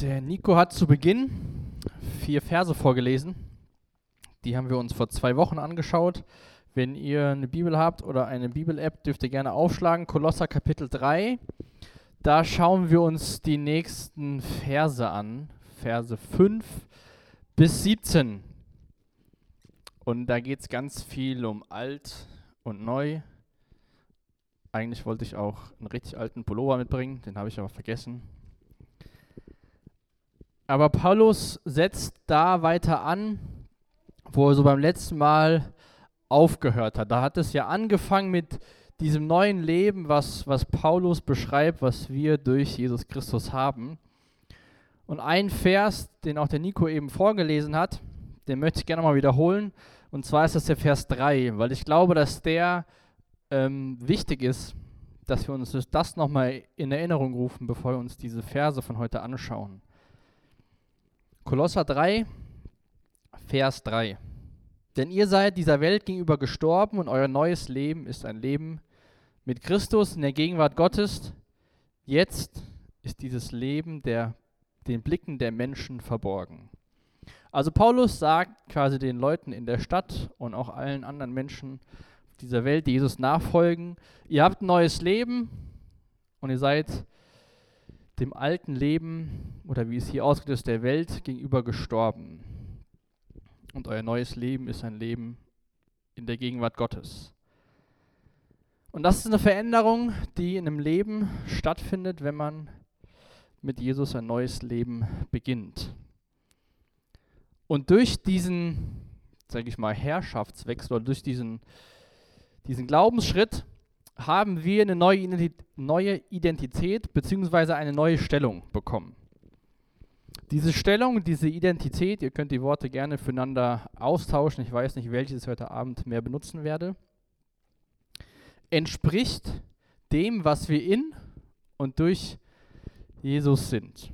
Der Nico hat zu Beginn vier Verse vorgelesen. Die haben wir uns vor zwei Wochen angeschaut. Wenn ihr eine Bibel habt oder eine Bibel-App, dürft ihr gerne aufschlagen. Kolosser Kapitel 3. Da schauen wir uns die nächsten Verse an. Verse 5 bis 17. Und da geht es ganz viel um alt und neu. Eigentlich wollte ich auch einen richtig alten Pullover mitbringen, den habe ich aber vergessen. Aber Paulus setzt da weiter an, wo er so beim letzten Mal aufgehört hat. Da hat es ja angefangen mit diesem neuen Leben, was, was Paulus beschreibt, was wir durch Jesus Christus haben. Und ein Vers, den auch der Nico eben vorgelesen hat, den möchte ich gerne mal wiederholen. Und zwar ist das der Vers 3, weil ich glaube, dass der ähm, wichtig ist, dass wir uns das nochmal in Erinnerung rufen, bevor wir uns diese Verse von heute anschauen. Kolosser 3, Vers 3. Denn ihr seid dieser Welt gegenüber gestorben und euer neues Leben ist ein Leben mit Christus in der Gegenwart Gottes. Jetzt ist dieses Leben der, den Blicken der Menschen verborgen. Also Paulus sagt quasi den Leuten in der Stadt und auch allen anderen Menschen dieser Welt, die Jesus nachfolgen, ihr habt ein neues Leben und ihr seid dem alten Leben oder wie es hier ausgeht ist, der Welt gegenüber gestorben. Und euer neues Leben ist ein Leben in der Gegenwart Gottes. Und das ist eine Veränderung, die in einem Leben stattfindet, wenn man mit Jesus ein neues Leben beginnt. Und durch diesen, sage ich mal, Herrschaftswechsel oder durch diesen, diesen Glaubensschritt haben wir eine neue Identität, neue Identität bzw. eine neue Stellung bekommen. Diese Stellung, diese Identität, ihr könnt die Worte gerne füreinander austauschen, ich weiß nicht, welches ich heute Abend mehr benutzen werde, entspricht dem, was wir in und durch Jesus sind.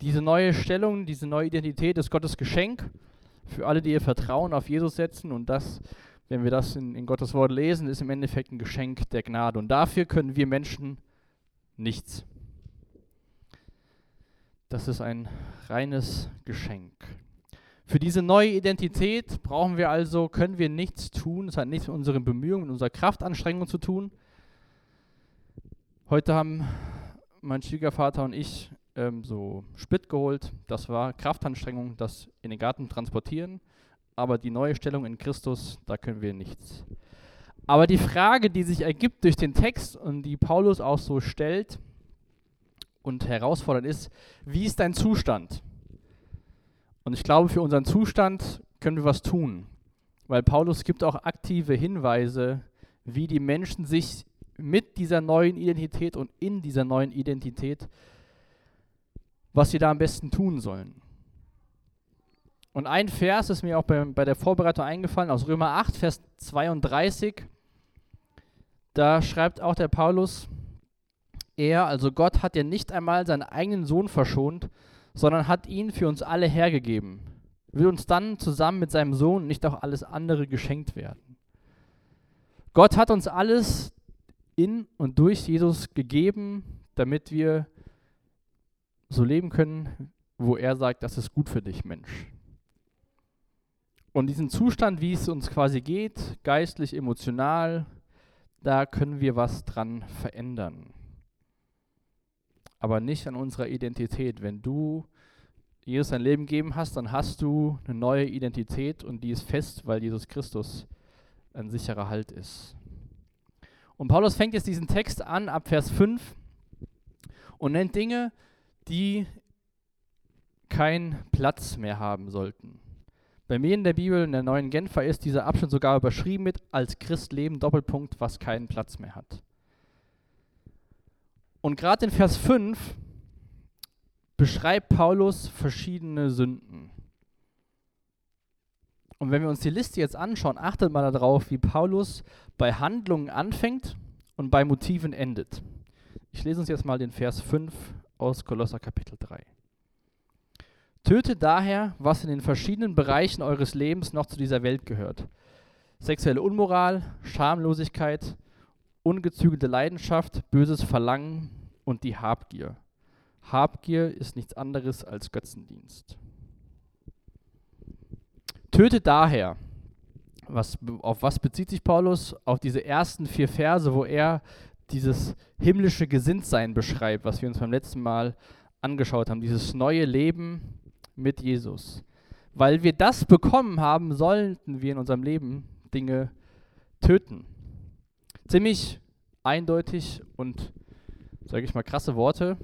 Diese neue Stellung, diese neue Identität ist Gottes Geschenk für alle, die ihr Vertrauen auf Jesus setzen und das wenn wir das in, in Gottes Wort lesen, ist im Endeffekt ein Geschenk der Gnade. Und dafür können wir Menschen nichts. Das ist ein reines Geschenk. Für diese neue Identität brauchen wir also, können wir nichts tun. Es hat nichts mit unseren Bemühungen, mit unserer Kraftanstrengung zu tun. Heute haben mein Schwiegervater und ich ähm, so Split geholt. Das war Kraftanstrengung, das in den Garten transportieren aber die neue Stellung in Christus, da können wir nichts. Aber die Frage, die sich ergibt durch den Text und die Paulus auch so stellt und herausfordert, ist, wie ist dein Zustand? Und ich glaube, für unseren Zustand können wir was tun, weil Paulus gibt auch aktive Hinweise, wie die Menschen sich mit dieser neuen Identität und in dieser neuen Identität, was sie da am besten tun sollen. Und ein Vers ist mir auch bei, bei der Vorbereitung eingefallen, aus Römer 8, Vers 32. Da schreibt auch der Paulus, er, also Gott, hat ja nicht einmal seinen eigenen Sohn verschont, sondern hat ihn für uns alle hergegeben. Will uns dann zusammen mit seinem Sohn nicht auch alles andere geschenkt werden? Gott hat uns alles in und durch Jesus gegeben, damit wir so leben können, wo er sagt, das ist gut für dich, Mensch. Und diesen Zustand, wie es uns quasi geht, geistlich, emotional, da können wir was dran verändern. Aber nicht an unserer Identität. Wenn du Jesus dein Leben gegeben hast, dann hast du eine neue Identität und die ist fest, weil Jesus Christus ein sicherer Halt ist. Und Paulus fängt jetzt diesen Text an ab Vers 5 und nennt Dinge, die keinen Platz mehr haben sollten. Bei mir in der Bibel, in der neuen Genfer, ist dieser Abschnitt sogar überschrieben mit als Christ leben, Doppelpunkt, was keinen Platz mehr hat. Und gerade in Vers 5 beschreibt Paulus verschiedene Sünden. Und wenn wir uns die Liste jetzt anschauen, achtet mal darauf, wie Paulus bei Handlungen anfängt und bei Motiven endet. Ich lese uns jetzt mal den Vers 5 aus Kolosser Kapitel 3. Tötet daher, was in den verschiedenen Bereichen eures Lebens noch zu dieser Welt gehört. Sexuelle Unmoral, Schamlosigkeit, ungezügelte Leidenschaft, böses Verlangen und die Habgier. Habgier ist nichts anderes als Götzendienst. Tötet daher. Was, auf was bezieht sich Paulus? Auf diese ersten vier Verse, wo er dieses himmlische Gesinntsein beschreibt, was wir uns beim letzten Mal angeschaut haben, dieses neue Leben mit Jesus. Weil wir das bekommen haben, sollten wir in unserem Leben Dinge töten. Ziemlich eindeutig und, sage ich mal, krasse Worte.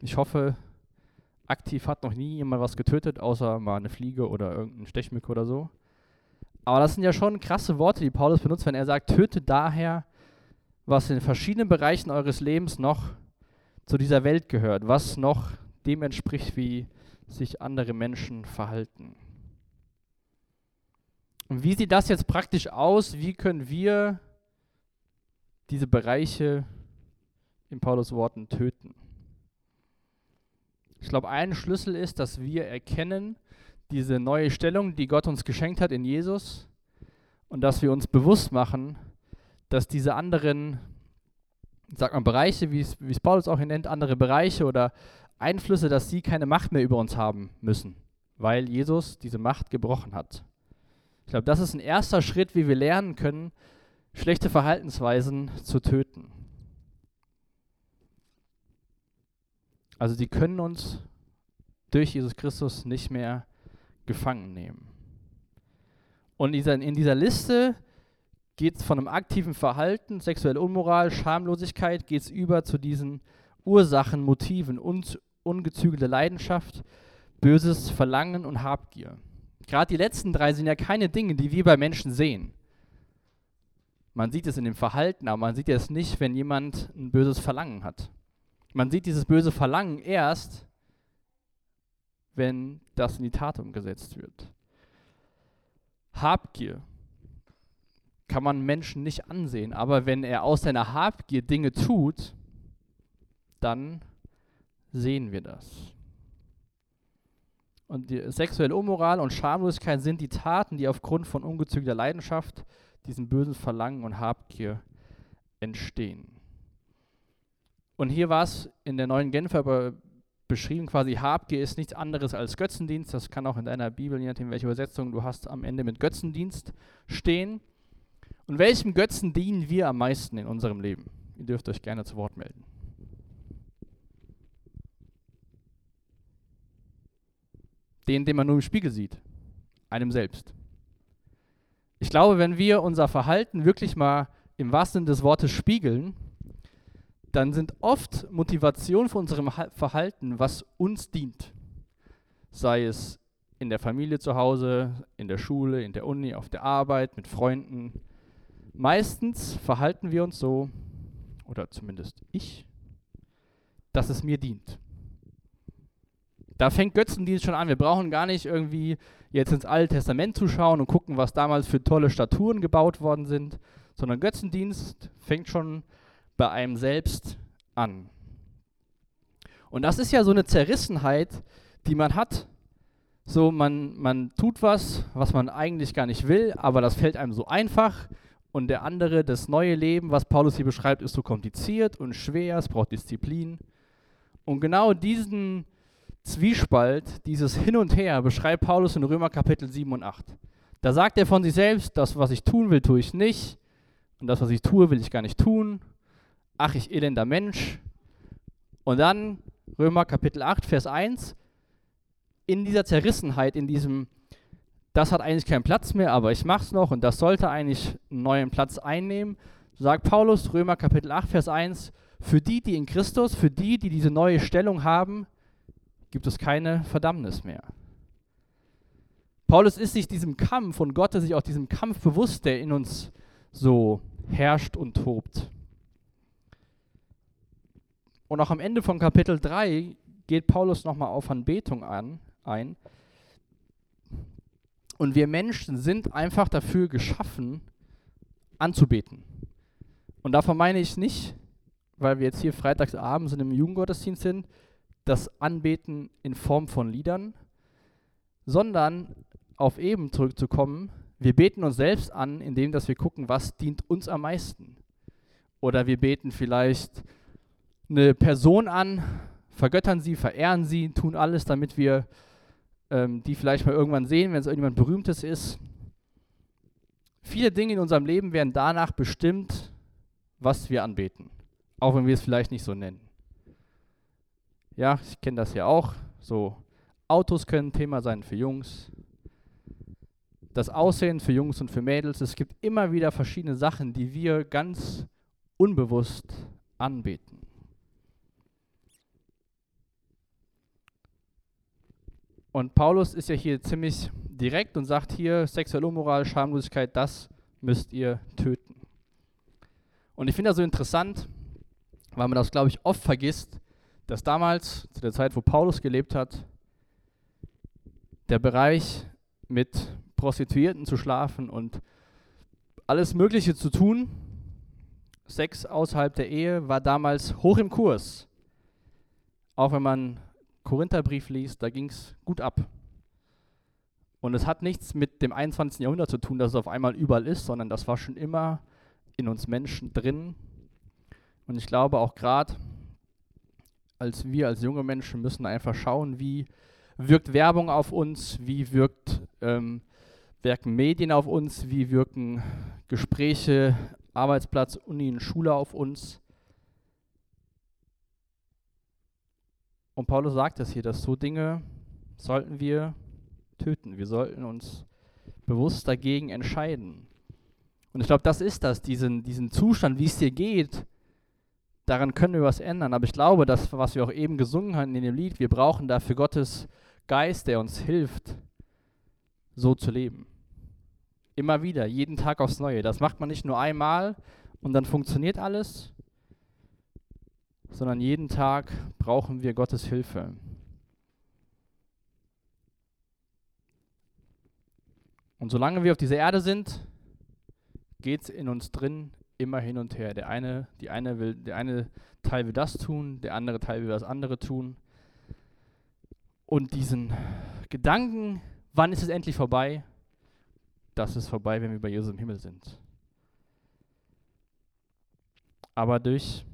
Ich hoffe, aktiv hat noch nie jemand was getötet, außer mal eine Fliege oder irgendein Stechmücke oder so. Aber das sind ja schon krasse Worte, die Paulus benutzt, wenn er sagt, tötet daher, was in verschiedenen Bereichen eures Lebens noch zu dieser Welt gehört, was noch dem entspricht, wie sich andere Menschen verhalten. Und wie sieht das jetzt praktisch aus? Wie können wir diese Bereiche in Paulus Worten töten? Ich glaube, ein Schlüssel ist, dass wir erkennen, diese neue Stellung, die Gott uns geschenkt hat in Jesus, und dass wir uns bewusst machen, dass diese anderen, sag mal, Bereiche, wie es, Paulus auch hier nennt, andere Bereiche oder Einflüsse, dass sie keine Macht mehr über uns haben müssen, weil Jesus diese Macht gebrochen hat. Ich glaube, das ist ein erster Schritt, wie wir lernen können, schlechte Verhaltensweisen zu töten. Also die können uns durch Jesus Christus nicht mehr gefangen nehmen. Und in dieser, in dieser Liste geht es von einem aktiven Verhalten, sexuelle Unmoral, Schamlosigkeit, geht es über zu diesen Ursachen, Motiven und ungezügelte Leidenschaft, böses Verlangen und Habgier. Gerade die letzten drei sind ja keine Dinge, die wir bei Menschen sehen. Man sieht es in dem Verhalten, aber man sieht es nicht, wenn jemand ein böses Verlangen hat. Man sieht dieses böse Verlangen erst, wenn das in die Tat umgesetzt wird. Habgier kann man Menschen nicht ansehen, aber wenn er aus seiner Habgier Dinge tut, dann sehen wir das. Und die sexuelle Unmoral und Schamlosigkeit sind die Taten, die aufgrund von ungezügelter Leidenschaft, diesem bösen Verlangen und Habgier entstehen. Und hier war es in der neuen Genfer beschrieben, quasi Habgier ist nichts anderes als Götzendienst. Das kann auch in deiner Bibel, je nachdem welche Übersetzung du hast, am Ende mit Götzendienst stehen. Und welchem Götzen dienen wir am meisten in unserem Leben? Ihr dürft euch gerne zu Wort melden. Den, den man nur im Spiegel sieht, einem selbst. Ich glaube, wenn wir unser Verhalten wirklich mal im wahrsten Sinne des Wortes spiegeln, dann sind oft Motivationen für unserem Verhalten, was uns dient. Sei es in der Familie zu Hause, in der Schule, in der Uni, auf der Arbeit, mit Freunden. Meistens verhalten wir uns so, oder zumindest ich, dass es mir dient. Da fängt Götzendienst schon an. Wir brauchen gar nicht irgendwie jetzt ins Alte Testament zu schauen und gucken, was damals für tolle Statuen gebaut worden sind, sondern Götzendienst fängt schon bei einem selbst an. Und das ist ja so eine Zerrissenheit, die man hat. So, man, man tut was, was man eigentlich gar nicht will, aber das fällt einem so einfach. Und der andere, das neue Leben, was Paulus hier beschreibt, ist so kompliziert und schwer, es braucht Disziplin. Und genau diesen, Zwiespalt, dieses Hin und Her, beschreibt Paulus in Römer Kapitel 7 und 8. Da sagt er von sich selbst, das, was ich tun will, tue ich nicht. Und das, was ich tue, will ich gar nicht tun. Ach, ich elender Mensch. Und dann Römer Kapitel 8, Vers 1. In dieser Zerrissenheit, in diesem, das hat eigentlich keinen Platz mehr, aber ich mache es noch und das sollte eigentlich einen neuen Platz einnehmen, sagt Paulus, Römer Kapitel 8, Vers 1, für die, die in Christus, für die, die diese neue Stellung haben, gibt es keine Verdammnis mehr. Paulus ist sich diesem Kampf und Gott ist sich auch diesem Kampf bewusst, der in uns so herrscht und tobt. Und auch am Ende von Kapitel 3 geht Paulus nochmal auf Anbetung an, ein. Und wir Menschen sind einfach dafür geschaffen, anzubeten. Und davon meine ich nicht, weil wir jetzt hier freitagsabends in einem Jugendgottesdienst sind, das Anbeten in Form von Liedern, sondern auf eben zurückzukommen, wir beten uns selbst an, indem dass wir gucken, was dient uns am meisten. Oder wir beten vielleicht eine Person an, vergöttern sie, verehren sie, tun alles, damit wir ähm, die vielleicht mal irgendwann sehen, wenn es irgendjemand Berühmtes ist. Viele Dinge in unserem Leben werden danach bestimmt, was wir anbeten, auch wenn wir es vielleicht nicht so nennen. Ja, ich kenne das ja auch. So, Autos können Thema sein für Jungs. Das Aussehen für Jungs und für Mädels. Es gibt immer wieder verschiedene Sachen, die wir ganz unbewusst anbeten. Und Paulus ist ja hier ziemlich direkt und sagt hier, sexuelle Unmoral, Schamlosigkeit, das müsst ihr töten. Und ich finde das so interessant, weil man das, glaube ich, oft vergisst, dass damals, zu der Zeit, wo Paulus gelebt hat, der Bereich mit Prostituierten zu schlafen und alles Mögliche zu tun, Sex außerhalb der Ehe, war damals hoch im Kurs. Auch wenn man Korintherbrief liest, da ging es gut ab. Und es hat nichts mit dem 21. Jahrhundert zu tun, dass es auf einmal überall ist, sondern das war schon immer in uns Menschen drin. Und ich glaube auch gerade, als wir als junge Menschen müssen einfach schauen, wie wirkt Werbung auf uns, wie wirkt, ähm, wirken Medien auf uns, wie wirken Gespräche, Arbeitsplatz, Uni und Schule auf uns. Und Paulus sagt es hier, dass so Dinge sollten wir töten. Wir sollten uns bewusst dagegen entscheiden. Und ich glaube, das ist das, diesen, diesen Zustand, wie es dir geht, daran können wir was ändern. Aber ich glaube, das, was wir auch eben gesungen haben in dem Lied, wir brauchen dafür Gottes Geist, der uns hilft, so zu leben. Immer wieder, jeden Tag aufs Neue. Das macht man nicht nur einmal und dann funktioniert alles, sondern jeden Tag brauchen wir Gottes Hilfe. Und solange wir auf dieser Erde sind, geht es in uns drin immer hin und her. Der eine, die eine will, der eine Teil will das tun, der andere Teil will das andere tun. Und diesen Gedanken, wann ist es endlich vorbei? Das ist vorbei, wenn wir bei Jesus im Himmel sind. Aber durch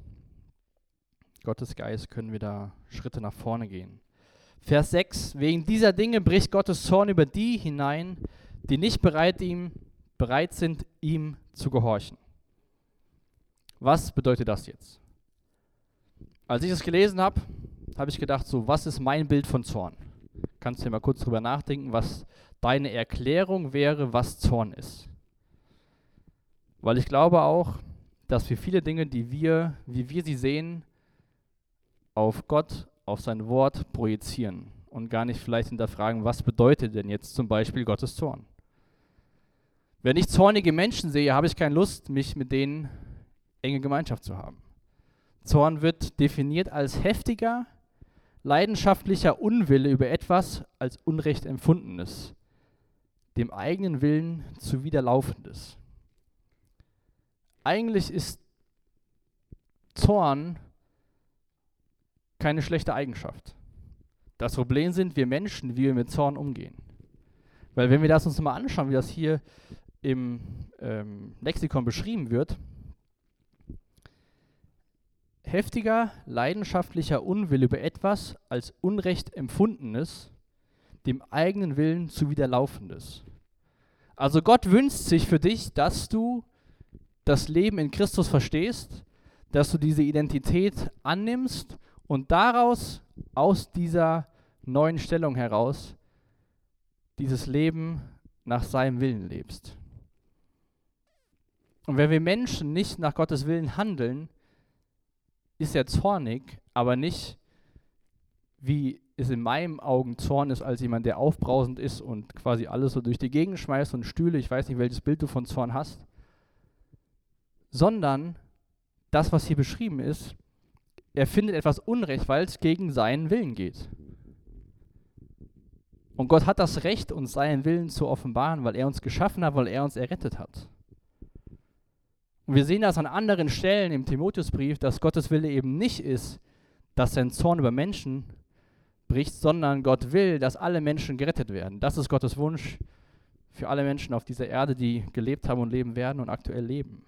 Gottes Geist können wir da Schritte nach vorne gehen. Vers 6. Wegen dieser Dinge bricht Gottes Zorn über die hinein, die nicht bereit, ihm, bereit sind, ihm zu gehorchen. Was bedeutet das jetzt? Als ich das gelesen habe, habe ich gedacht, so, was ist mein Bild von Zorn? Kannst du dir mal kurz drüber nachdenken, was deine Erklärung wäre, was Zorn ist? Weil ich glaube auch, dass wir viele Dinge, die wir, wie wir sie sehen, auf Gott, auf sein Wort projizieren und gar nicht vielleicht hinterfragen, was bedeutet denn jetzt zum Beispiel Gottes Zorn. Wenn ich zornige Menschen sehe, habe ich keine Lust, mich mit denen enge Gemeinschaft zu haben. Zorn wird definiert als heftiger, leidenschaftlicher Unwille über etwas als Unrecht empfundenes, dem eigenen Willen zuwiderlaufendes. Eigentlich ist Zorn keine schlechte Eigenschaft. Das Problem sind wir Menschen, wie wir mit Zorn umgehen. Weil wenn wir das uns mal anschauen, wie das hier im ähm, Lexikon beschrieben wird, heftiger, leidenschaftlicher Unwille über etwas als Unrecht empfundenes, dem eigenen Willen zuwiderlaufendes. Also Gott wünscht sich für dich, dass du das Leben in Christus verstehst, dass du diese Identität annimmst und daraus, aus dieser neuen Stellung heraus, dieses Leben nach seinem Willen lebst. Und wenn wir Menschen nicht nach Gottes Willen handeln, ist er zornig, aber nicht, wie es in meinen Augen Zorn ist, als jemand, der aufbrausend ist und quasi alles so durch die Gegend schmeißt und Stühle, ich weiß nicht, welches Bild du von Zorn hast, sondern das, was hier beschrieben ist, er findet etwas Unrecht, weil es gegen seinen Willen geht. Und Gott hat das Recht, uns seinen Willen zu offenbaren, weil er uns geschaffen hat, weil er uns errettet hat. Und wir sehen das an anderen Stellen im Timotheusbrief, dass Gottes Wille eben nicht ist, dass sein Zorn über Menschen bricht, sondern Gott will, dass alle Menschen gerettet werden. Das ist Gottes Wunsch für alle Menschen auf dieser Erde, die gelebt haben und leben werden und aktuell leben.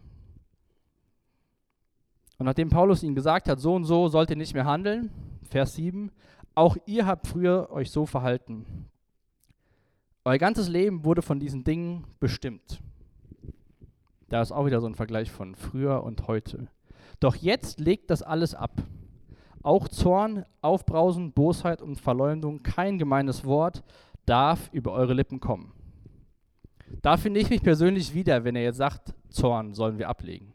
Und nachdem Paulus ihnen gesagt hat, so und so sollt ihr nicht mehr handeln, Vers 7, auch ihr habt früher euch so verhalten. Euer ganzes Leben wurde von diesen Dingen bestimmt. Da ist auch wieder so ein Vergleich von früher und heute. Doch jetzt legt das alles ab. Auch Zorn, Aufbrausen, Bosheit und Verleumdung, kein gemeines Wort darf über eure Lippen kommen. Da finde ich mich persönlich wieder, wenn er jetzt sagt, Zorn sollen wir ablegen.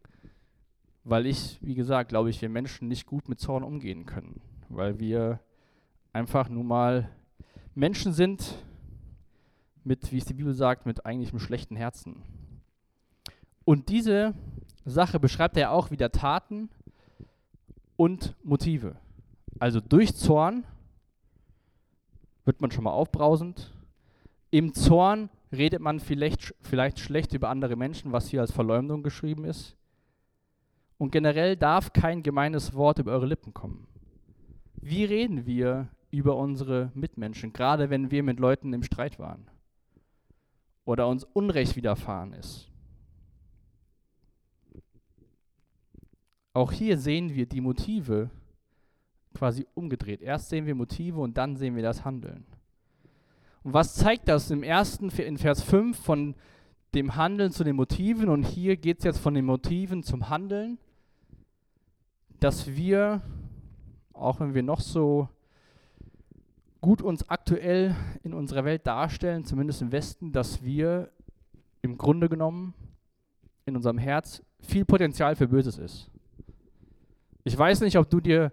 Weil ich, wie gesagt, glaube ich, wir Menschen nicht gut mit Zorn umgehen können. Weil wir einfach nun mal Menschen sind mit, wie es die Bibel sagt, mit eigentlich einem schlechten Herzen. Und diese Sache beschreibt er auch wieder Taten und Motive. Also durch Zorn wird man schon mal aufbrausend. Im Zorn redet man vielleicht, vielleicht schlecht über andere Menschen, was hier als Verleumdung geschrieben ist. Und generell darf kein gemeines Wort über eure Lippen kommen. Wie reden wir über unsere Mitmenschen, gerade wenn wir mit Leuten im Streit waren oder uns Unrecht widerfahren ist? Auch hier sehen wir die Motive quasi umgedreht. Erst sehen wir Motive und dann sehen wir das Handeln. Und was zeigt das im ersten, in Vers 5 von dem Handeln zu den Motiven und hier geht es jetzt von den Motiven zum Handeln, dass wir, auch wenn wir noch so gut uns aktuell in unserer Welt darstellen, zumindest im Westen, dass wir im Grunde genommen in unserem Herz viel Potenzial für Böses ist. Ich weiß nicht, ob du dir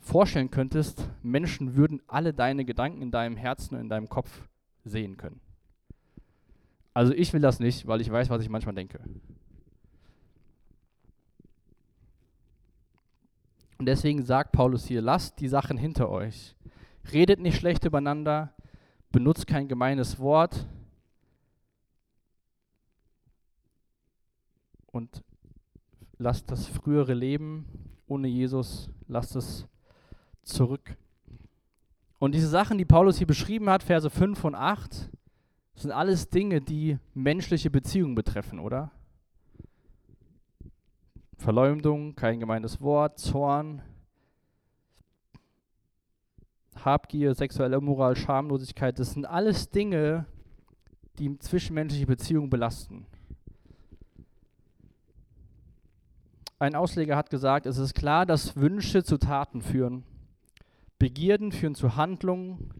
vorstellen könntest, Menschen würden alle deine Gedanken in deinem Herzen und in deinem Kopf sehen können. Also ich will das nicht, weil ich weiß, was ich manchmal denke. Und deswegen sagt Paulus hier, lasst die Sachen hinter euch. Redet nicht schlecht übereinander, benutzt kein gemeines Wort und lasst das frühere Leben ohne Jesus, lasst es zurück. Und diese Sachen, die Paulus hier beschrieben hat, Verse 5 und 8, sind alles Dinge, die menschliche Beziehungen betreffen, oder? Verleumdung, kein gemeines Wort, Zorn, Habgier, sexuelle Moral, Schamlosigkeit, das sind alles Dinge, die zwischenmenschliche Beziehungen belasten. Ein Ausleger hat gesagt, es ist klar, dass Wünsche zu Taten führen. Begierden führen zu Handlungen.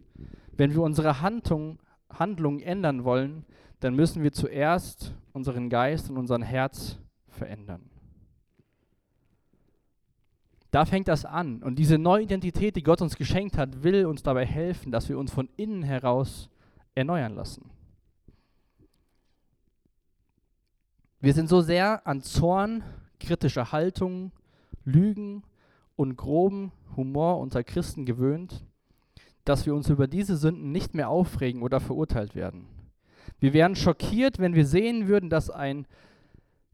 Wenn wir unsere Handlung, Handlungen ändern wollen, dann müssen wir zuerst unseren Geist und unser Herz verändern. Da fängt das an. Und diese neue Identität, die Gott uns geschenkt hat, will uns dabei helfen, dass wir uns von innen heraus erneuern lassen. Wir sind so sehr an Zorn, kritischer Haltung, Lügen und groben Humor unter Christen gewöhnt, dass wir uns über diese Sünden nicht mehr aufregen oder verurteilt werden. Wir wären schockiert, wenn wir sehen würden, dass ein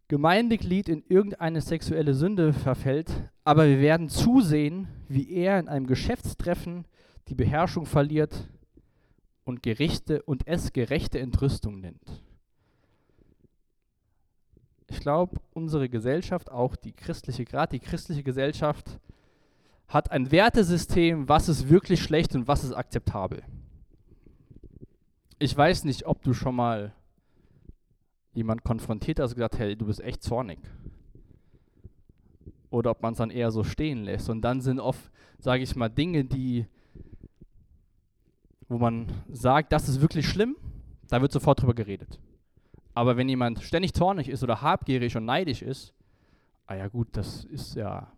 Gemeindeglied in irgendeine sexuelle Sünde verfällt, aber wir werden zusehen, wie er in einem Geschäftstreffen die Beherrschung verliert und Gerichte und es gerechte Entrüstung nennt. Ich glaube, unsere Gesellschaft, auch die christliche, gerade die christliche Gesellschaft, hat ein Wertesystem, was ist wirklich schlecht und was ist akzeptabel. Ich weiß nicht, ob du schon mal jemand konfrontiert hast und gesagt, hey, du bist echt zornig. Oder ob man es dann eher so stehen lässt. Und dann sind oft, sage ich mal, Dinge, die, wo man sagt, das ist wirklich schlimm, da wird sofort drüber geredet. Aber wenn jemand ständig zornig ist oder habgierig und neidisch ist, ah ja gut, das ist ja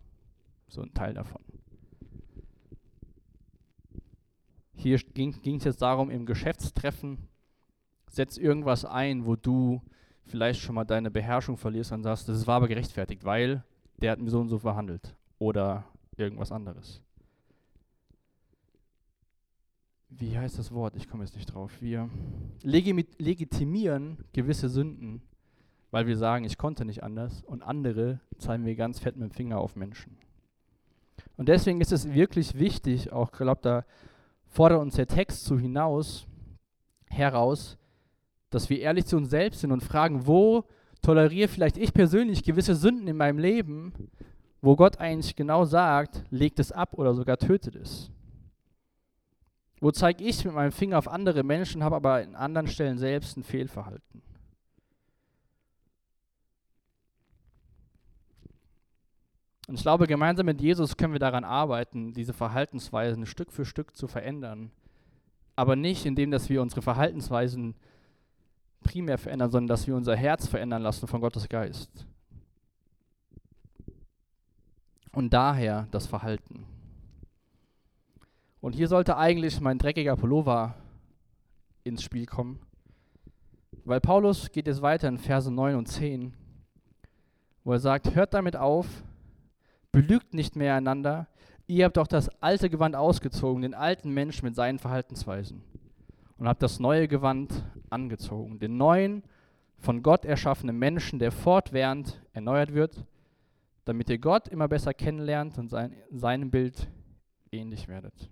so ein Teil davon. Hier ging es jetzt darum, im Geschäftstreffen, setz irgendwas ein, wo du vielleicht schon mal deine Beherrschung verlierst und sagst, das war aber gerechtfertigt, weil der hat mir so und so verhandelt. Oder irgendwas anderes. Wie heißt das Wort? Ich komme jetzt nicht drauf. Wir legitimieren gewisse Sünden, weil wir sagen, ich konnte nicht anders. Und andere zeigen wir ganz fett mit dem Finger auf Menschen. Und deswegen ist es wirklich wichtig, auch glaube da fordert uns der Text so hinaus, heraus, dass wir ehrlich zu uns selbst sind und fragen, wo toleriere vielleicht ich persönlich gewisse Sünden in meinem Leben, wo Gott eigentlich genau sagt, legt es ab oder sogar tötet es. Wo zeige ich mit meinem Finger auf andere Menschen, habe aber in anderen Stellen selbst ein Fehlverhalten. Und ich glaube, gemeinsam mit Jesus können wir daran arbeiten, diese Verhaltensweisen Stück für Stück zu verändern. Aber nicht indem, dass wir unsere Verhaltensweisen primär verändern, sondern dass wir unser Herz verändern lassen von Gottes Geist. Und daher das Verhalten. Und hier sollte eigentlich mein dreckiger Pullover ins Spiel kommen. Weil Paulus geht jetzt weiter in Verse 9 und 10, wo er sagt, hört damit auf, belügt nicht mehr einander, ihr habt doch das alte Gewand ausgezogen, den alten Mensch mit seinen Verhaltensweisen, und habt das neue Gewand angezogen, den neuen, von Gott erschaffenen Menschen, der fortwährend erneuert wird, damit ihr Gott immer besser kennenlernt und sein, seinem Bild ähnlich werdet.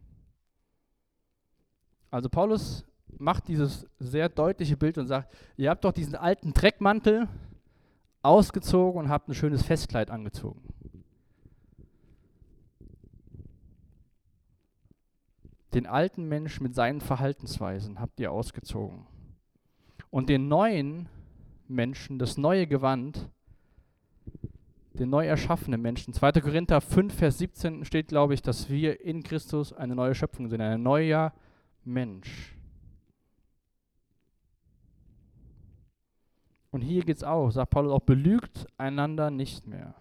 Also Paulus macht dieses sehr deutliche Bild und sagt, ihr habt doch diesen alten Dreckmantel ausgezogen und habt ein schönes Festkleid angezogen. Den alten Mensch mit seinen Verhaltensweisen habt ihr ausgezogen. Und den neuen Menschen, das neue Gewand, den neu erschaffenen Menschen. 2. Korinther 5, Vers 17 steht, glaube ich, dass wir in Christus eine neue Schöpfung sind, ein neuer Mensch. Und hier geht es auch, sagt Paulus auch, belügt einander nicht mehr.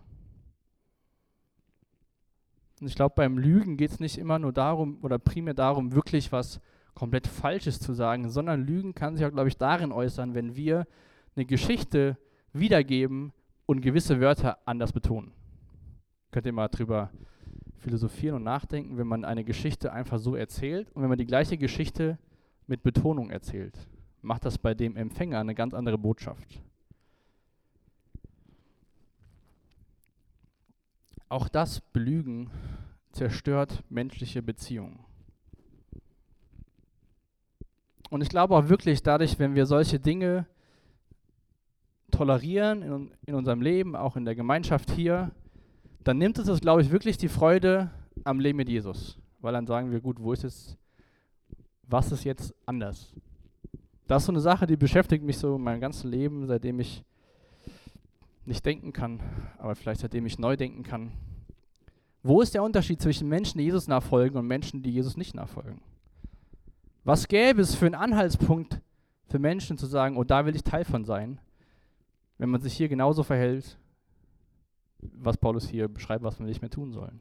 Und ich glaube, beim Lügen geht es nicht immer nur darum oder primär darum, wirklich was komplett Falsches zu sagen, sondern Lügen kann sich auch, glaube ich, darin äußern, wenn wir eine Geschichte wiedergeben und gewisse Wörter anders betonen. Könnt ihr mal drüber philosophieren und nachdenken, wenn man eine Geschichte einfach so erzählt und wenn man die gleiche Geschichte mit Betonung erzählt, macht das bei dem Empfänger eine ganz andere Botschaft. Auch das Belügen zerstört menschliche Beziehungen. Und ich glaube auch wirklich dadurch, wenn wir solche Dinge tolerieren in, in unserem Leben, auch in der Gemeinschaft hier, dann nimmt es uns, glaube ich, wirklich die Freude am Leben mit Jesus. Weil dann sagen wir, gut, wo ist es, was ist jetzt anders? Das ist so eine Sache, die beschäftigt mich so mein ganzes Leben, seitdem ich nicht denken kann, aber vielleicht seitdem ich neu denken kann. Wo ist der Unterschied zwischen Menschen, die Jesus nachfolgen und Menschen, die Jesus nicht nachfolgen? Was gäbe es für einen Anhaltspunkt für Menschen zu sagen, oh, da will ich Teil von sein, wenn man sich hier genauso verhält, was Paulus hier beschreibt, was wir nicht mehr tun sollen?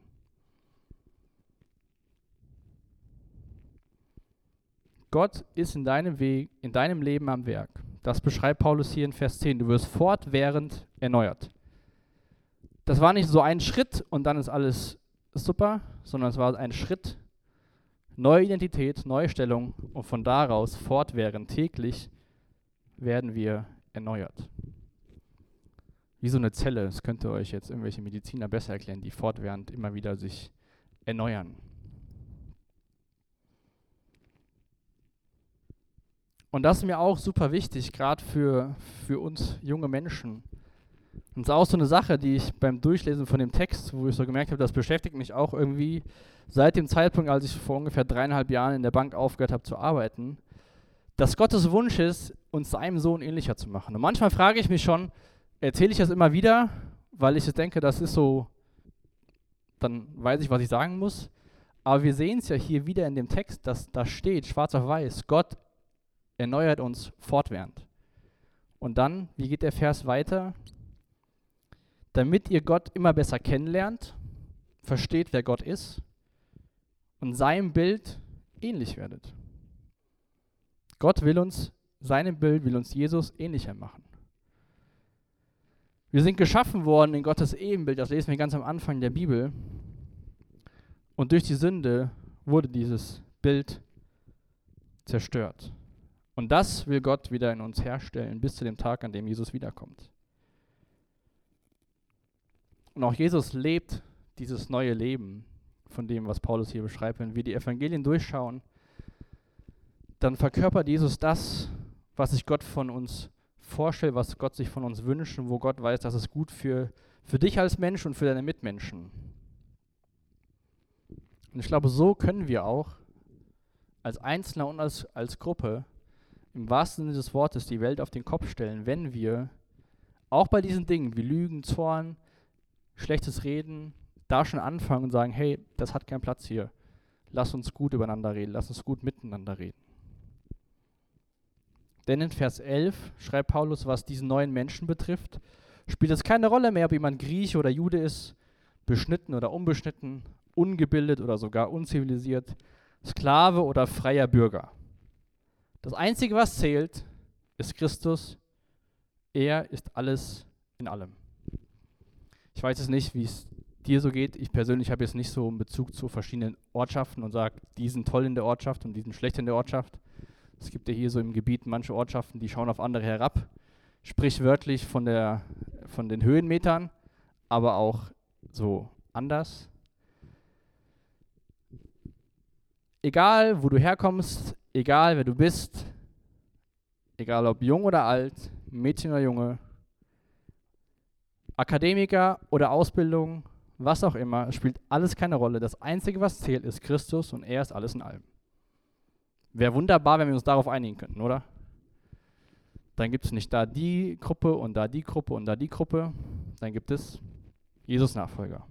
Gott ist in deinem Weg, in deinem Leben am Werk. Das beschreibt Paulus hier in Vers 10. Du wirst fortwährend erneuert. Das war nicht so ein Schritt und dann ist alles super, sondern es war ein Schritt, neue Identität, neue Stellung und von daraus fortwährend täglich werden wir erneuert. Wie so eine Zelle, das könnte euch jetzt irgendwelche Mediziner besser erklären, die fortwährend immer wieder sich erneuern. Und das ist mir auch super wichtig, gerade für, für uns junge Menschen. Und es ist auch so eine Sache, die ich beim Durchlesen von dem Text, wo ich so gemerkt habe, das beschäftigt mich auch irgendwie seit dem Zeitpunkt, als ich vor ungefähr dreieinhalb Jahren in der Bank aufgehört habe zu arbeiten, dass Gottes Wunsch ist, uns seinem Sohn ähnlicher zu machen. Und manchmal frage ich mich schon, erzähle ich das immer wieder, weil ich denke, das ist so, dann weiß ich, was ich sagen muss. Aber wir sehen es ja hier wieder in dem Text, dass da steht, schwarz auf weiß, Gott erneuert uns fortwährend. Und dann, wie geht der Vers weiter? Damit ihr Gott immer besser kennenlernt, versteht, wer Gott ist und seinem Bild ähnlich werdet. Gott will uns, seinem Bild will uns Jesus ähnlicher machen. Wir sind geschaffen worden in Gottes Ebenbild, das lesen wir ganz am Anfang der Bibel. Und durch die Sünde wurde dieses Bild zerstört. Und das will Gott wieder in uns herstellen bis zu dem Tag, an dem Jesus wiederkommt. Und auch Jesus lebt dieses neue Leben von dem, was Paulus hier beschreibt. Wenn wir die Evangelien durchschauen, dann verkörpert Jesus das, was sich Gott von uns vorstellt, was Gott sich von uns wünscht und wo Gott weiß, dass es gut für, für dich als Mensch und für deine Mitmenschen. Und ich glaube, so können wir auch als Einzelner und als, als Gruppe im wahrsten Sinne des Wortes die Welt auf den Kopf stellen, wenn wir auch bei diesen Dingen wie Lügen, Zorn, schlechtes Reden, da schon anfangen und sagen, hey, das hat keinen Platz hier. Lass uns gut übereinander reden, lass uns gut miteinander reden. Denn in Vers 11 schreibt Paulus, was diesen neuen Menschen betrifft, spielt es keine Rolle mehr, ob jemand Grieche oder Jude ist, beschnitten oder unbeschnitten, ungebildet oder sogar unzivilisiert, Sklave oder freier Bürger. Das Einzige, was zählt, ist Christus. Er ist alles in allem. Ich weiß es nicht, wie es dir so geht. Ich persönlich habe jetzt nicht so einen Bezug zu verschiedenen Ortschaften und sage, die sind toll in der Ortschaft und die sind schlecht in der Ortschaft. Es gibt ja hier so im Gebiet manche Ortschaften, die schauen auf andere herab, sprichwörtlich von, der, von den Höhenmetern, aber auch so anders. Egal, wo du herkommst, egal, wer du bist, egal ob jung oder alt, Mädchen oder Junge, Akademiker oder Ausbildung, was auch immer, spielt alles keine Rolle. Das Einzige, was zählt, ist Christus und er ist alles in allem. Wäre wunderbar, wenn wir uns darauf einigen könnten, oder? Dann gibt es nicht da die Gruppe und da die Gruppe und da die Gruppe. Dann gibt es Jesus-Nachfolger.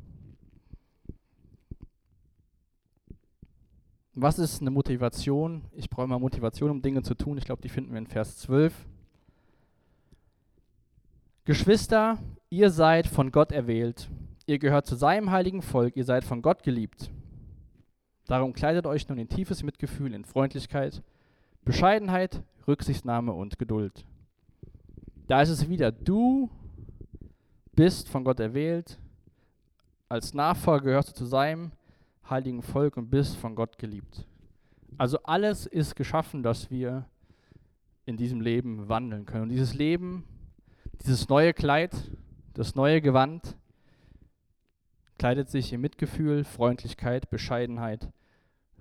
Was ist eine Motivation? Ich brauche immer Motivation, um Dinge zu tun. Ich glaube, die finden wir in Vers 12. Geschwister, ihr seid von Gott erwählt. Ihr gehört zu seinem heiligen Volk. Ihr seid von Gott geliebt. Darum kleidet euch nun in tiefes Mitgefühl, in Freundlichkeit, Bescheidenheit, Rücksichtnahme und Geduld. Da ist es wieder, du bist von Gott erwählt, als Nachfolger gehörst du zu seinem heiligen Volk und bist von Gott geliebt. Also alles ist geschaffen, dass wir in diesem Leben wandeln können. Und dieses Leben, dieses neue Kleid, das neue Gewand, kleidet sich in Mitgefühl, Freundlichkeit, Bescheidenheit,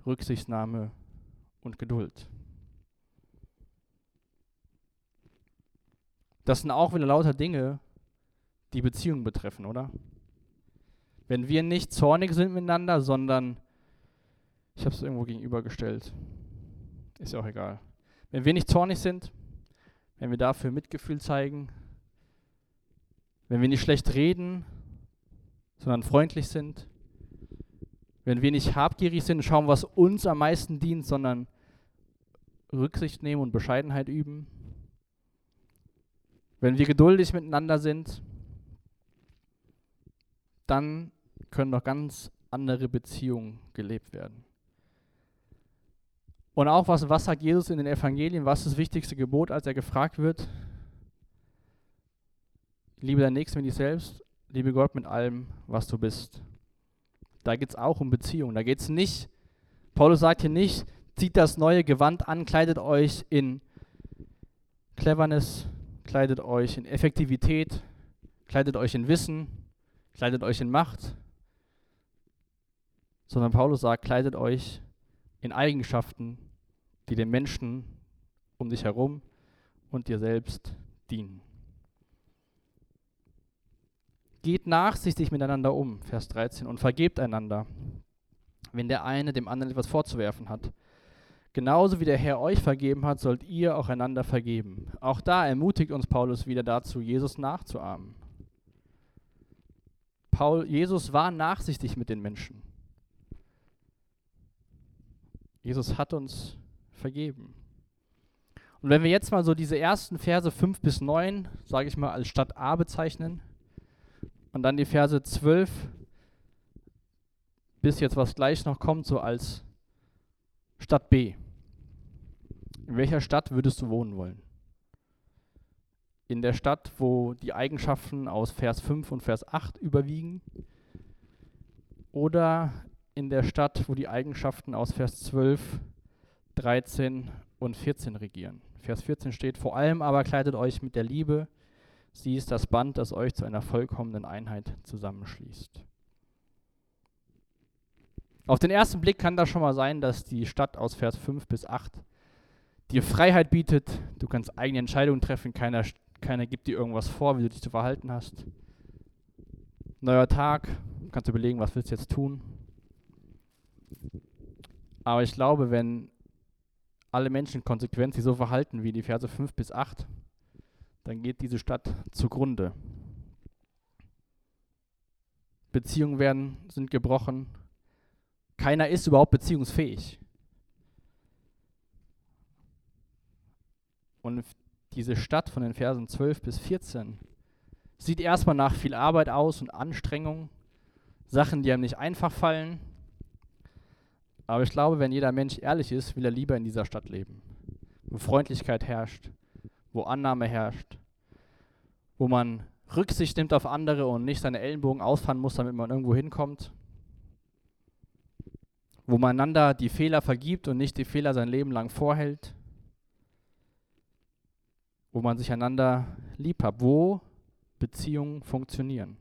Rücksichtnahme und Geduld. Das sind auch wieder lauter Dinge, die Beziehungen betreffen, oder? Wenn wir nicht zornig sind miteinander, sondern, ich habe es irgendwo gegenübergestellt, ist ja auch egal. Wenn wir nicht zornig sind, wenn wir dafür Mitgefühl zeigen, wenn wir nicht schlecht reden, sondern freundlich sind, wenn wir nicht habgierig sind, schauen, was uns am meisten dient, sondern Rücksicht nehmen und Bescheidenheit üben, wenn wir geduldig miteinander sind, dann können noch ganz andere Beziehungen gelebt werden. Und auch was, was sagt Jesus in den Evangelien, was ist das wichtigste Gebot, als er gefragt wird? Liebe dein Nächsten wie dich selbst, liebe Gott mit allem, was du bist. Da geht es auch um Beziehungen. Da geht es nicht, Paulus sagt hier nicht, zieht das neue Gewand an, kleidet euch in Cleverness, kleidet euch in Effektivität, kleidet euch in Wissen, kleidet euch in Macht, sondern Paulus sagt, kleidet euch in Eigenschaften, die den Menschen um dich herum und dir selbst dienen. Geht nachsichtig miteinander um, Vers 13, und vergebt einander, wenn der eine dem anderen etwas vorzuwerfen hat. Genauso wie der Herr euch vergeben hat, sollt ihr auch einander vergeben. Auch da ermutigt uns Paulus wieder dazu, Jesus nachzuahmen. Paul, Jesus war nachsichtig mit den Menschen. Jesus hat uns vergeben. Und wenn wir jetzt mal so diese ersten Verse 5 bis 9, sage ich mal, als Stadt A bezeichnen und dann die Verse 12 bis jetzt, was gleich noch kommt, so als Stadt B. In welcher Stadt würdest du wohnen wollen? In der Stadt, wo die Eigenschaften aus Vers 5 und Vers 8 überwiegen? Oder in der Stadt, wo die Eigenschaften aus Vers 12, 13 und 14 regieren. Vers 14 steht, vor allem aber kleidet euch mit der Liebe, sie ist das Band, das euch zu einer vollkommenen Einheit zusammenschließt. Auf den ersten Blick kann das schon mal sein, dass die Stadt aus Vers 5 bis 8 dir Freiheit bietet, du kannst eigene Entscheidungen treffen, keiner, Keiner gibt dir irgendwas vor, wie du dich zu verhalten hast. Neuer Tag, kannst du überlegen, was willst du jetzt tun. Aber ich glaube, wenn alle Menschen konsequent sich so verhalten wie die Verse 5 bis 8, dann geht diese Stadt zugrunde. Beziehungen werden, sind gebrochen. Keiner ist überhaupt beziehungsfähig. Und diese Stadt von den Versen 12 bis 14 sieht erstmal nach viel Arbeit aus und Anstrengung, Sachen, die einem nicht einfach fallen. Aber ich glaube, wenn jeder Mensch ehrlich ist, will er lieber in dieser Stadt leben, wo Freundlichkeit herrscht, wo Annahme herrscht, wo man Rücksicht nimmt auf andere und nicht seine Ellenbogen ausfahren muss, damit man irgendwo hinkommt. Wo man einander die Fehler vergibt und nicht die Fehler sein Leben lang vorhält. Wo man sich einander lieb hat. Wo Beziehungen funktionieren.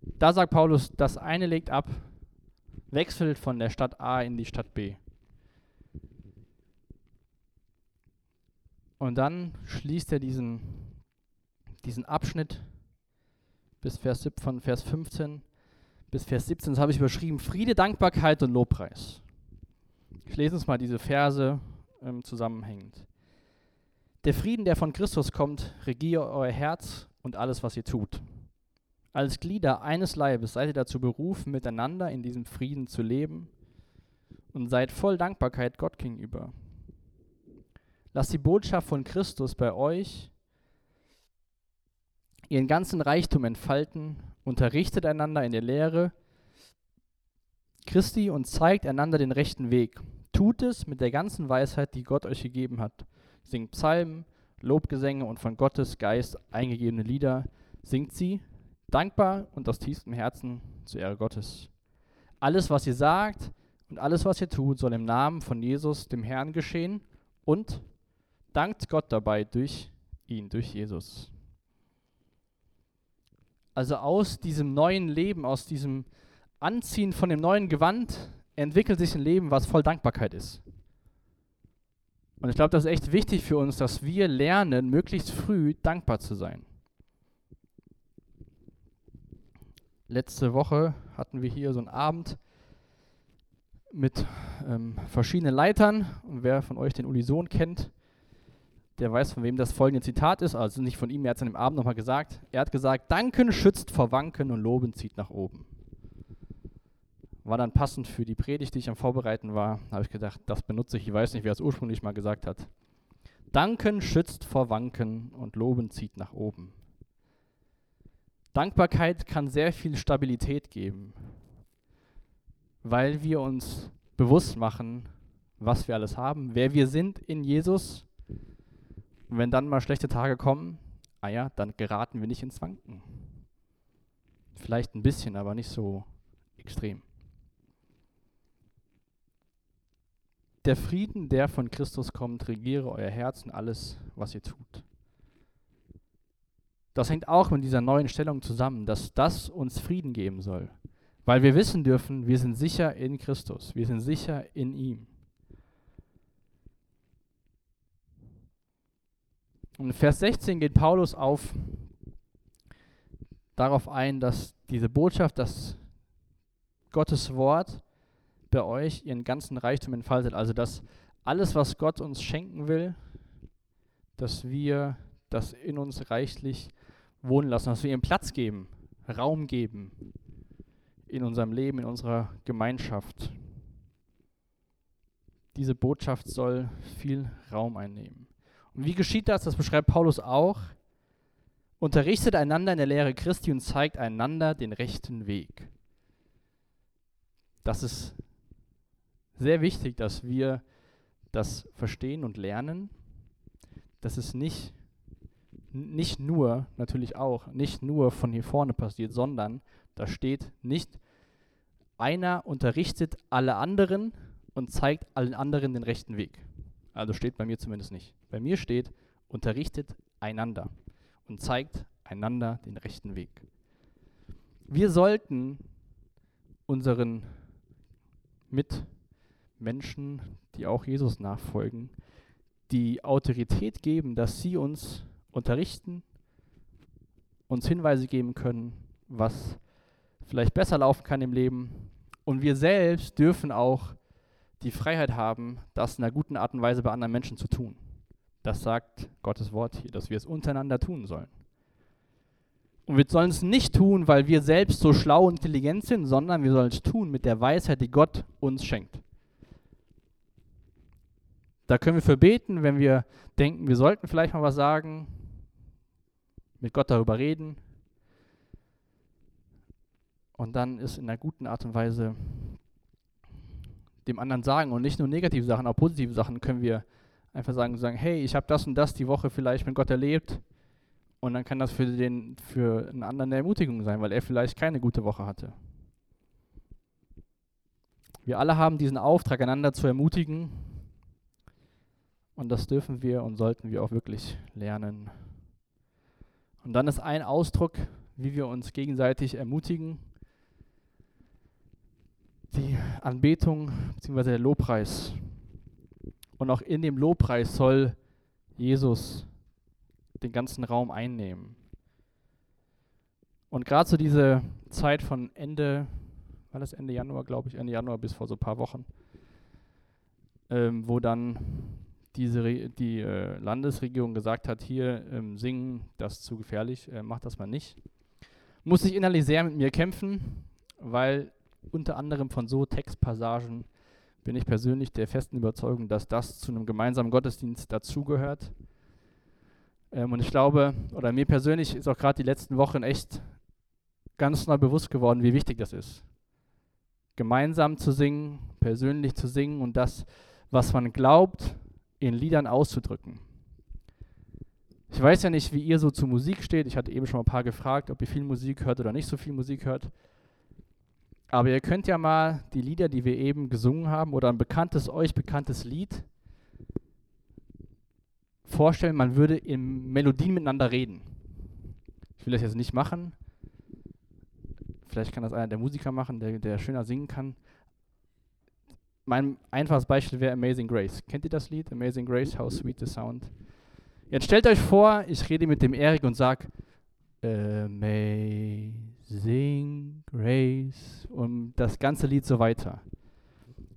Da sagt Paulus, das eine legt ab, wechselt von der Stadt A in die Stadt B. Und dann schließt er diesen, diesen Abschnitt bis Vers, von Vers 15 bis Vers 17, das habe ich überschrieben, Friede, Dankbarkeit und Lobpreis. Ich lese uns mal diese Verse ähm, zusammenhängend. Der Frieden, der von Christus kommt, regiere euer Herz und alles, was ihr tut. Als Glieder eines Leibes seid ihr dazu berufen, miteinander in diesem Frieden zu leben und seid voll Dankbarkeit Gott gegenüber. Lasst die Botschaft von Christus bei euch ihren ganzen Reichtum entfalten, unterrichtet einander in der Lehre Christi und zeigt einander den rechten Weg. Tut es mit der ganzen Weisheit, die Gott euch gegeben hat. Singt Psalmen, Lobgesänge und von Gottes Geist eingegebene Lieder. Singt sie dankbar und aus tiefstem Herzen zur Ehre Gottes. Alles, was ihr sagt und alles, was ihr tut, soll im Namen von Jesus, dem Herrn, geschehen und dankt Gott dabei durch ihn, durch Jesus. Also aus diesem neuen Leben, aus diesem Anziehen von dem neuen Gewand entwickelt sich ein Leben, was voll Dankbarkeit ist. Und ich glaube, das ist echt wichtig für uns, dass wir lernen, möglichst früh dankbar zu sein. Letzte Woche hatten wir hier so einen Abend mit ähm, verschiedenen Leitern. Und wer von euch den Unison kennt, der weiß, von wem das folgende Zitat ist, also nicht von ihm, er hat es an dem Abend nochmal gesagt. Er hat gesagt, Danken schützt vor Wanken und Loben zieht nach oben. War dann passend für die Predigt, die ich am Vorbereiten war, habe ich gedacht, das benutze ich, ich weiß nicht, wer es ursprünglich mal gesagt hat. Danken schützt vor Wanken und Loben zieht nach oben. Dankbarkeit kann sehr viel Stabilität geben, weil wir uns bewusst machen, was wir alles haben, wer wir sind in Jesus und wenn dann mal schlechte Tage kommen, ah ja, dann geraten wir nicht ins Wanken. Vielleicht ein bisschen, aber nicht so extrem. Der Frieden, der von Christus kommt, regiere euer Herz und alles, was ihr tut. Das hängt auch mit dieser neuen Stellung zusammen, dass das uns Frieden geben soll. Weil wir wissen dürfen, wir sind sicher in Christus, wir sind sicher in ihm. Und in Vers 16 geht Paulus auf darauf ein, dass diese Botschaft, dass Gottes Wort bei euch ihren ganzen Reichtum entfaltet. Also dass alles, was Gott uns schenken will, dass wir das in uns reichlich wohnen lassen, dass wir ihm Platz geben, Raum geben in unserem Leben, in unserer Gemeinschaft. Diese Botschaft soll viel Raum einnehmen. Und wie geschieht das? Das beschreibt Paulus auch. Unterrichtet einander in der Lehre Christi und zeigt einander den rechten Weg. Das ist sehr wichtig, dass wir das verstehen und lernen. Dass es nicht, nicht nur, natürlich auch, nicht nur von hier vorne passiert, sondern da steht nicht, einer unterrichtet alle anderen und zeigt allen anderen den rechten Weg. Also steht bei mir zumindest nicht. Bei mir steht, unterrichtet einander und zeigt einander den rechten Weg. Wir sollten unseren Menschen, die auch Jesus nachfolgen, die Autorität geben, dass sie uns unterrichten, uns Hinweise geben können, was vielleicht besser laufen kann im Leben. Und wir selbst dürfen auch die Freiheit haben, das in einer guten Art und Weise bei anderen Menschen zu tun. Das sagt Gottes Wort hier, dass wir es untereinander tun sollen. Und wir sollen es nicht tun, weil wir selbst so schlau und intelligent sind, sondern wir sollen es tun mit der Weisheit, die Gott uns schenkt. Da können wir für beten, wenn wir denken, wir sollten vielleicht mal was sagen, mit Gott darüber reden. Und dann ist in einer guten Art und Weise dem anderen sagen und nicht nur negative Sachen, auch positive Sachen können wir einfach sagen, sagen hey, ich habe das und das die Woche vielleicht mit Gott erlebt und dann kann das für den für einen anderen eine Ermutigung sein, weil er vielleicht keine gute Woche hatte. Wir alle haben diesen Auftrag, einander zu ermutigen und das dürfen wir und sollten wir auch wirklich lernen. Und dann ist ein Ausdruck, wie wir uns gegenseitig ermutigen, die Anbetung bzw. der Lobpreis. Und auch in dem Lobpreis soll Jesus den ganzen Raum einnehmen. Und gerade so diese Zeit von Ende, war das Ende Januar, glaube ich, Ende Januar bis vor so ein paar Wochen, ähm, wo dann diese Re die äh, Landesregierung gesagt hat, hier ähm, singen, das ist zu gefährlich, äh, macht das mal nicht. Muss ich innerlich sehr mit mir kämpfen, weil unter anderem von so Textpassagen bin ich persönlich der festen Überzeugung, dass das zu einem gemeinsamen Gottesdienst dazugehört. Ähm, und ich glaube, oder mir persönlich ist auch gerade die letzten Wochen echt ganz neu bewusst geworden, wie wichtig das ist. Gemeinsam zu singen, persönlich zu singen und das, was man glaubt, in Liedern auszudrücken. Ich weiß ja nicht, wie ihr so zu Musik steht. Ich hatte eben schon mal ein paar gefragt, ob ihr viel Musik hört oder nicht so viel Musik hört. Aber ihr könnt ja mal die Lieder, die wir eben gesungen haben, oder ein bekanntes, euch bekanntes Lied vorstellen, man würde in Melodien miteinander reden. Ich will das jetzt nicht machen. Vielleicht kann das einer der Musiker machen, der, der schöner singen kann mein einfaches Beispiel wäre Amazing Grace. Kennt ihr das Lied? Amazing Grace, How Sweet the Sound. Jetzt stellt euch vor, ich rede mit dem Erik und sage Amazing Grace und das ganze Lied so weiter.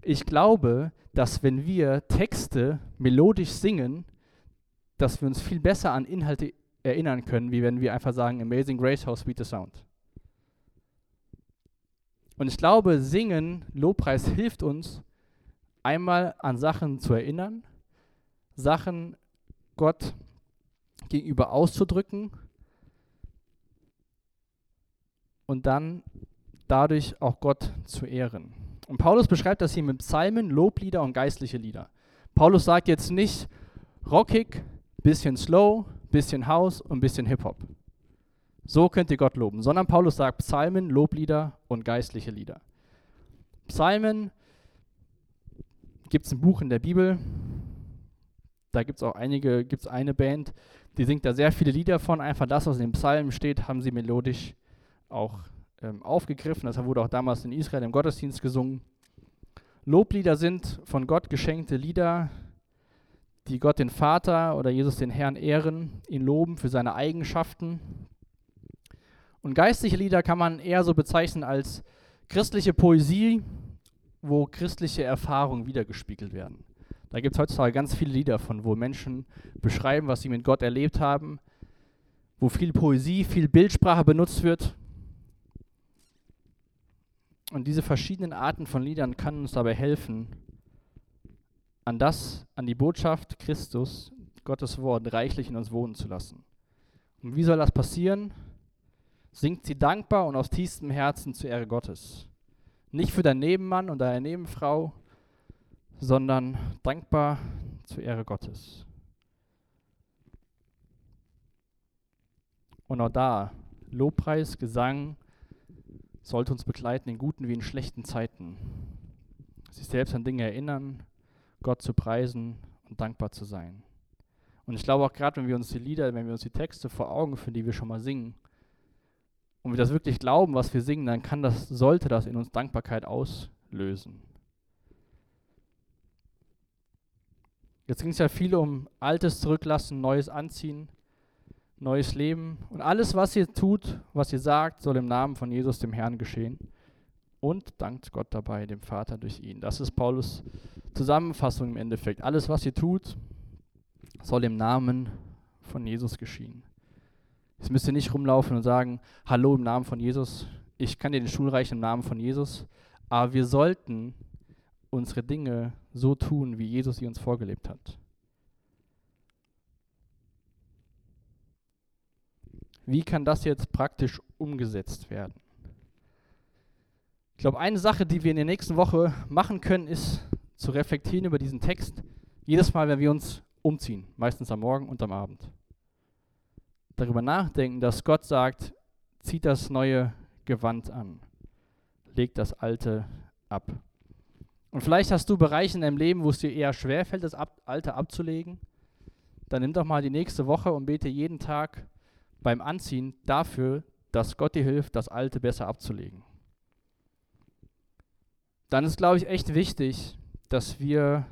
Ich glaube, dass wenn wir Texte melodisch singen, dass wir uns viel besser an Inhalte erinnern können, wie wenn wir einfach sagen Amazing Grace, How Sweet the Sound. Und ich glaube, Singen, Lobpreis hilft uns, einmal an Sachen zu erinnern, Sachen Gott gegenüber auszudrücken und dann dadurch auch Gott zu ehren. Und Paulus beschreibt das hier mit Psalmen, Loblieder und geistliche Lieder. Paulus sagt jetzt nicht rockig, bisschen slow, bisschen House und bisschen Hip-Hop. So könnt ihr Gott loben, sondern Paulus sagt Psalmen, Loblieder und geistliche Lieder. Psalmen gibt es ein Buch in der Bibel. Da gibt es auch einige, gibt es eine Band, die singt da sehr viele Lieder von. Einfach das, was in den Psalmen steht, haben sie melodisch auch ähm, aufgegriffen. Das wurde auch damals in Israel im Gottesdienst gesungen. Loblieder sind von Gott geschenkte Lieder, die Gott den Vater oder Jesus den Herrn ehren, ihn loben für seine Eigenschaften. Und geistliche Lieder kann man eher so bezeichnen als christliche Poesie, wo christliche Erfahrungen wiedergespiegelt werden. Da gibt es heutzutage ganz viele Lieder von, wo Menschen beschreiben, was sie mit Gott erlebt haben, wo viel Poesie, viel Bildsprache benutzt wird. Und diese verschiedenen Arten von Liedern kann uns dabei helfen, an das, an die Botschaft Christus, Gottes Wort, reichlich in uns wohnen zu lassen. Und wie soll das passieren? Singt sie dankbar und aus tiefstem Herzen zur Ehre Gottes. Nicht für deinen Nebenmann und deine Nebenfrau, sondern dankbar zur Ehre Gottes. Und auch da, Lobpreis, Gesang sollte uns begleiten in guten wie in schlechten Zeiten. Sich selbst an Dinge erinnern, Gott zu preisen und dankbar zu sein. Und ich glaube auch gerade, wenn wir uns die Lieder, wenn wir uns die Texte vor Augen führen, die wir schon mal singen, und wir das wirklich glauben, was wir singen, dann kann das, sollte das in uns Dankbarkeit auslösen. Jetzt ging es ja viel um Altes zurücklassen, Neues anziehen, neues Leben. Und alles, was ihr tut, was ihr sagt, soll im Namen von Jesus, dem Herrn, geschehen. Und dankt Gott dabei, dem Vater durch ihn. Das ist Paulus Zusammenfassung im Endeffekt. Alles, was ihr tut, soll im Namen von Jesus geschehen. Jetzt müsst ihr nicht rumlaufen und sagen, hallo im Namen von Jesus, ich kann dir den Stuhl reichen im Namen von Jesus, aber wir sollten unsere Dinge so tun, wie Jesus sie uns vorgelebt hat. Wie kann das jetzt praktisch umgesetzt werden? Ich glaube, eine Sache, die wir in der nächsten Woche machen können, ist zu reflektieren über diesen Text. Jedes Mal, wenn wir uns umziehen, meistens am Morgen und am Abend. Darüber nachdenken, dass Gott sagt, zieht das neue Gewand an, legt das alte ab. Und vielleicht hast du Bereiche in deinem Leben, wo es dir eher schwerfällt, das ab, Alte abzulegen. Dann nimm doch mal die nächste Woche und bete jeden Tag beim Anziehen dafür, dass Gott dir hilft, das Alte besser abzulegen. Dann ist, glaube ich, echt wichtig, dass wir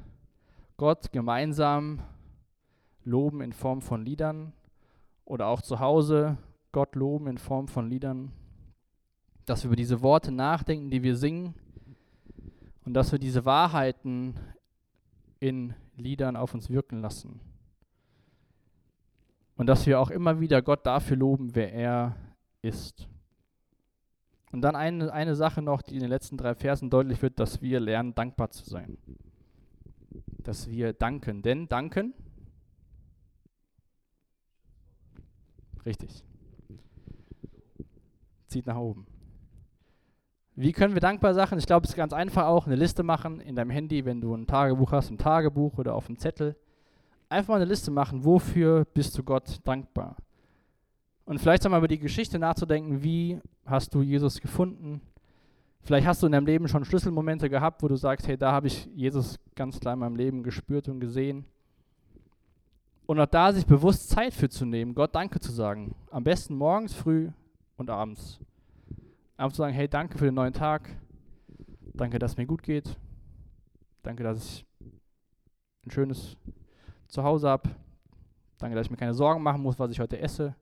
Gott gemeinsam loben in Form von Liedern oder auch zu Hause Gott loben in Form von Liedern, dass wir über diese Worte nachdenken, die wir singen und dass wir diese Wahrheiten in Liedern auf uns wirken lassen. Und dass wir auch immer wieder Gott dafür loben, wer er ist. Und dann eine, eine Sache noch, die in den letzten drei Versen deutlich wird, dass wir lernen, dankbar zu sein. Dass wir danken. Denn danken, richtig, zieht nach oben. Wie können wir dankbar sein? Ich glaube, es ist ganz einfach auch, eine Liste machen in deinem Handy, wenn du ein Tagebuch hast, ein Tagebuch oder auf einem Zettel. Einfach mal eine Liste machen, wofür bist du Gott dankbar? Und vielleicht einmal über die Geschichte nachzudenken, wie hast du Jesus gefunden? Vielleicht hast du in deinem Leben schon Schlüsselmomente gehabt, wo du sagst, hey, da habe ich Jesus ganz klar in meinem Leben gespürt und gesehen. Und auch da sich bewusst Zeit für zu nehmen, Gott Danke zu sagen. Am besten morgens, früh und abends. Einfach zu sagen, hey, danke für den neuen Tag. Danke, dass es mir gut geht. Danke, dass ich ein schönes Zuhause habe. Danke, dass ich mir keine Sorgen machen muss, was ich heute esse.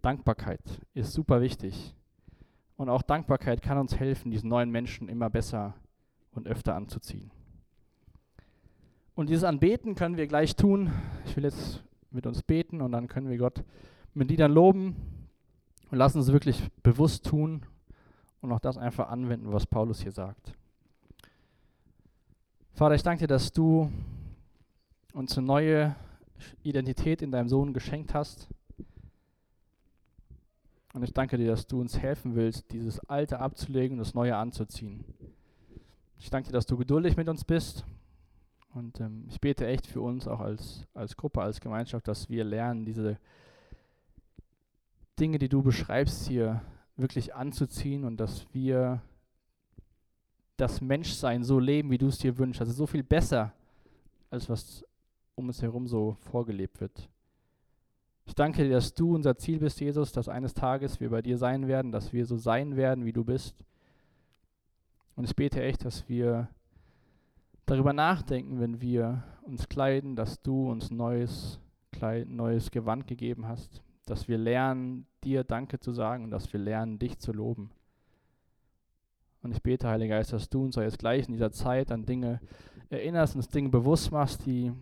Dankbarkeit ist super wichtig. Und auch Dankbarkeit kann uns helfen, diesen neuen Menschen immer besser und öfter anzuziehen. Und dieses Anbeten können wir gleich tun. Ich will jetzt mit uns beten und dann können wir Gott mit Liedern loben und lassen es wirklich bewusst tun und auch das einfach anwenden, was Paulus hier sagt. Vater, ich danke dir, dass du uns eine neue Identität in deinem Sohn geschenkt hast. Und ich danke dir, dass du uns helfen willst, dieses Alte abzulegen und das Neue anzuziehen. Ich danke dir, dass du geduldig mit uns bist. Und ähm, ich bete echt für uns auch als, als Gruppe, als Gemeinschaft, dass wir lernen, diese Dinge, die du beschreibst hier, wirklich anzuziehen und dass wir das Menschsein so leben, wie du es dir wünschst. Also so viel besser, als was um uns herum so vorgelebt wird. Ich danke dir, dass du unser Ziel bist, Jesus, dass eines Tages wir bei dir sein werden, dass wir so sein werden, wie du bist. Und ich bete echt, dass wir darüber nachdenken, wenn wir uns kleiden, dass du uns neues Kleid, neues Gewand gegeben hast, dass wir lernen, dir Danke zu sagen und dass wir lernen, dich zu loben. Und ich bete, Heiliger Geist, dass du uns jetzt gleich in dieser Zeit an Dinge erinnerst, uns Dinge bewusst machst, die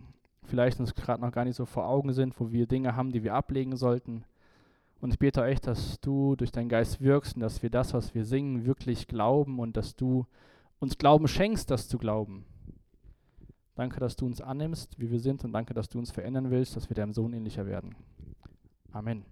vielleicht uns gerade noch gar nicht so vor Augen sind, wo wir Dinge haben, die wir ablegen sollten. Und ich bete echt, dass du durch deinen Geist wirkst und dass wir das, was wir singen, wirklich glauben und dass du uns Glauben schenkst, das zu glauben. Danke, dass du uns annimmst, wie wir sind und danke, dass du uns verändern willst, dass wir deinem Sohn ähnlicher werden. Amen.